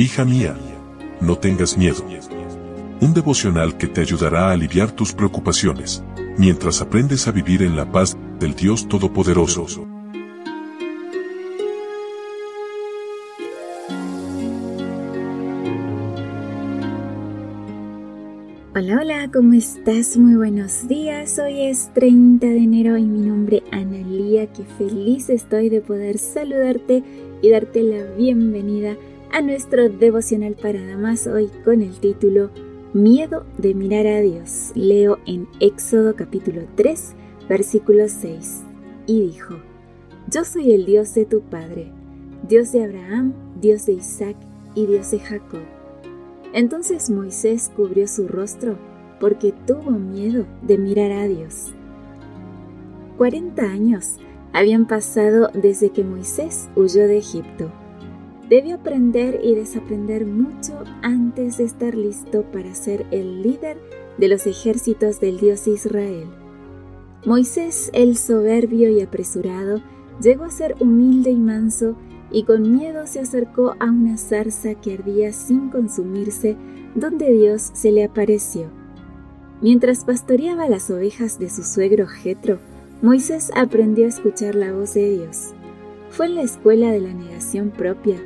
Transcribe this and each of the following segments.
Hija mía, no tengas miedo. Un devocional que te ayudará a aliviar tus preocupaciones, mientras aprendes a vivir en la paz del Dios Todopoderoso. Hola, hola, ¿cómo estás? Muy buenos días. Hoy es 30 de enero y mi nombre es Analía. Qué feliz estoy de poder saludarte y darte la bienvenida a nuestro devocional para damas hoy con el título Miedo de mirar a Dios. Leo en Éxodo capítulo 3, versículo 6. Y dijo, Yo soy el Dios de tu Padre, Dios de Abraham, Dios de Isaac y Dios de Jacob. Entonces Moisés cubrió su rostro porque tuvo miedo de mirar a Dios. Cuarenta años habían pasado desde que Moisés huyó de Egipto Debió aprender y desaprender mucho antes de estar listo para ser el líder de los ejércitos del Dios Israel. Moisés, el soberbio y apresurado, llegó a ser humilde y manso y con miedo se acercó a una zarza que ardía sin consumirse, donde Dios se le apareció. Mientras pastoreaba las ovejas de su suegro Jetro, Moisés aprendió a escuchar la voz de Dios. Fue en la escuela de la negación propia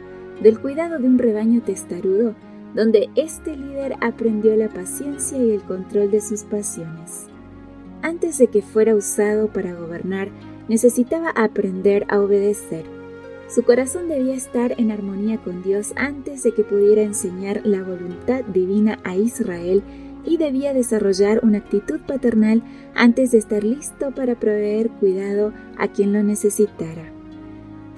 del cuidado de un rebaño testarudo, donde este líder aprendió la paciencia y el control de sus pasiones. Antes de que fuera usado para gobernar, necesitaba aprender a obedecer. Su corazón debía estar en armonía con Dios antes de que pudiera enseñar la voluntad divina a Israel y debía desarrollar una actitud paternal antes de estar listo para proveer cuidado a quien lo necesitara.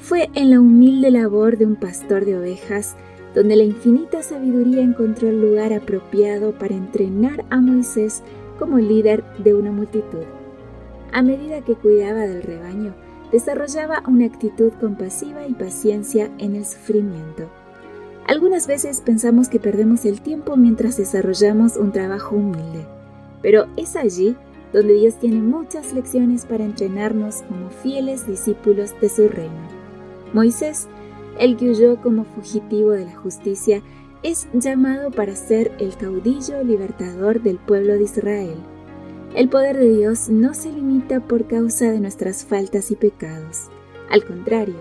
Fue en la humilde labor de un pastor de ovejas donde la infinita sabiduría encontró el lugar apropiado para entrenar a Moisés como líder de una multitud. A medida que cuidaba del rebaño, desarrollaba una actitud compasiva y paciencia en el sufrimiento. Algunas veces pensamos que perdemos el tiempo mientras desarrollamos un trabajo humilde, pero es allí donde Dios tiene muchas lecciones para entrenarnos como fieles discípulos de su reino. Moisés, el que huyó como fugitivo de la justicia, es llamado para ser el caudillo libertador del pueblo de Israel. El poder de Dios no se limita por causa de nuestras faltas y pecados. Al contrario,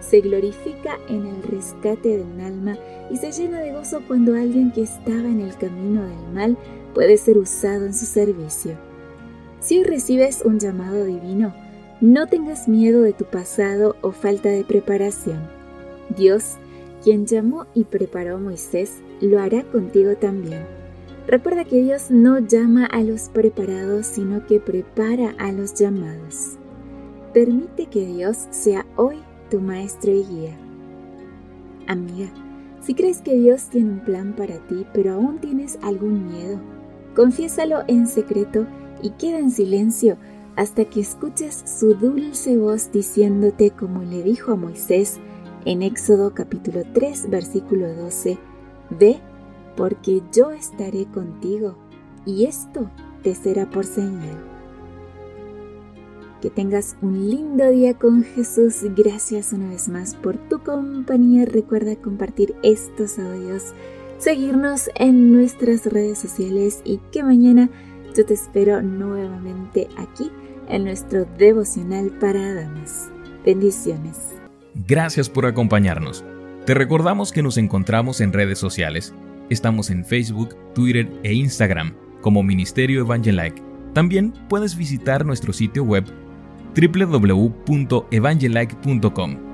se glorifica en el rescate de un alma y se llena de gozo cuando alguien que estaba en el camino del mal puede ser usado en su servicio. Si recibes un llamado divino, no tengas miedo de tu pasado o falta de preparación. Dios, quien llamó y preparó a Moisés, lo hará contigo también. Recuerda que Dios no llama a los preparados, sino que prepara a los llamados. Permite que Dios sea hoy tu maestro y guía. Amiga, si crees que Dios tiene un plan para ti, pero aún tienes algún miedo, confiésalo en secreto y queda en silencio hasta que escuches su dulce voz diciéndote como le dijo a Moisés en Éxodo capítulo 3 versículo 12, Ve, porque yo estaré contigo, y esto te será por señal. Que tengas un lindo día con Jesús. Gracias una vez más por tu compañía. Recuerda compartir estos audios, seguirnos en nuestras redes sociales y que mañana yo te espero nuevamente aquí en nuestro devocional para damas. Bendiciones. Gracias por acompañarnos. Te recordamos que nos encontramos en redes sociales. Estamos en Facebook, Twitter e Instagram como Ministerio Evangelike. También puedes visitar nuestro sitio web www.evangelike.com